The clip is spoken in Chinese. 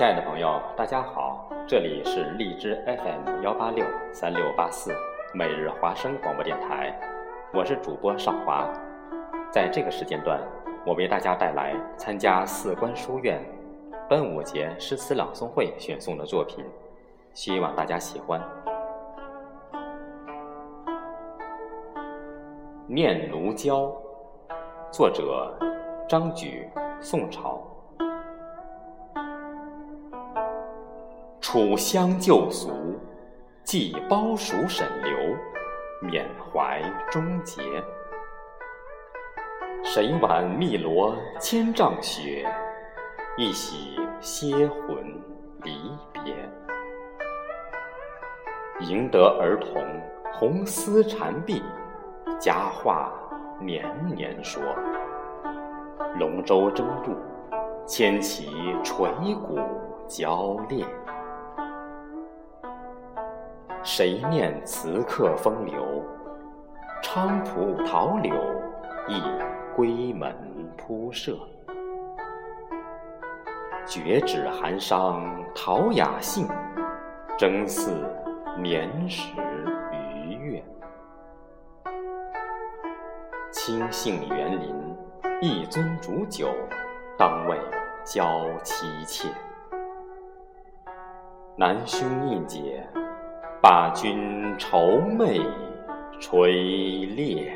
亲爱的朋友，大家好，这里是荔枝 FM 幺八六三六八四每日华声广播电台，我是主播少华。在这个时间段，我为大家带来参加四关书院端午节诗词朗诵会选送的作品，希望大家喜欢。《念奴娇》，作者张举，宋朝。楚乡旧俗，寄包蜀沈刘，缅怀终结。谁挽汨罗千丈雪，一洗歇魂离别。赢得儿童红丝缠臂，佳话年年说。龙舟争渡，牵旗垂鼓交烈。谁念词客风流？菖蒲桃柳忆归门铺设。绝指寒伤陶雅兴，争似年时余月。清杏园林一樽煮酒，当为娇妻妾。难兄应解。把君愁寐垂裂。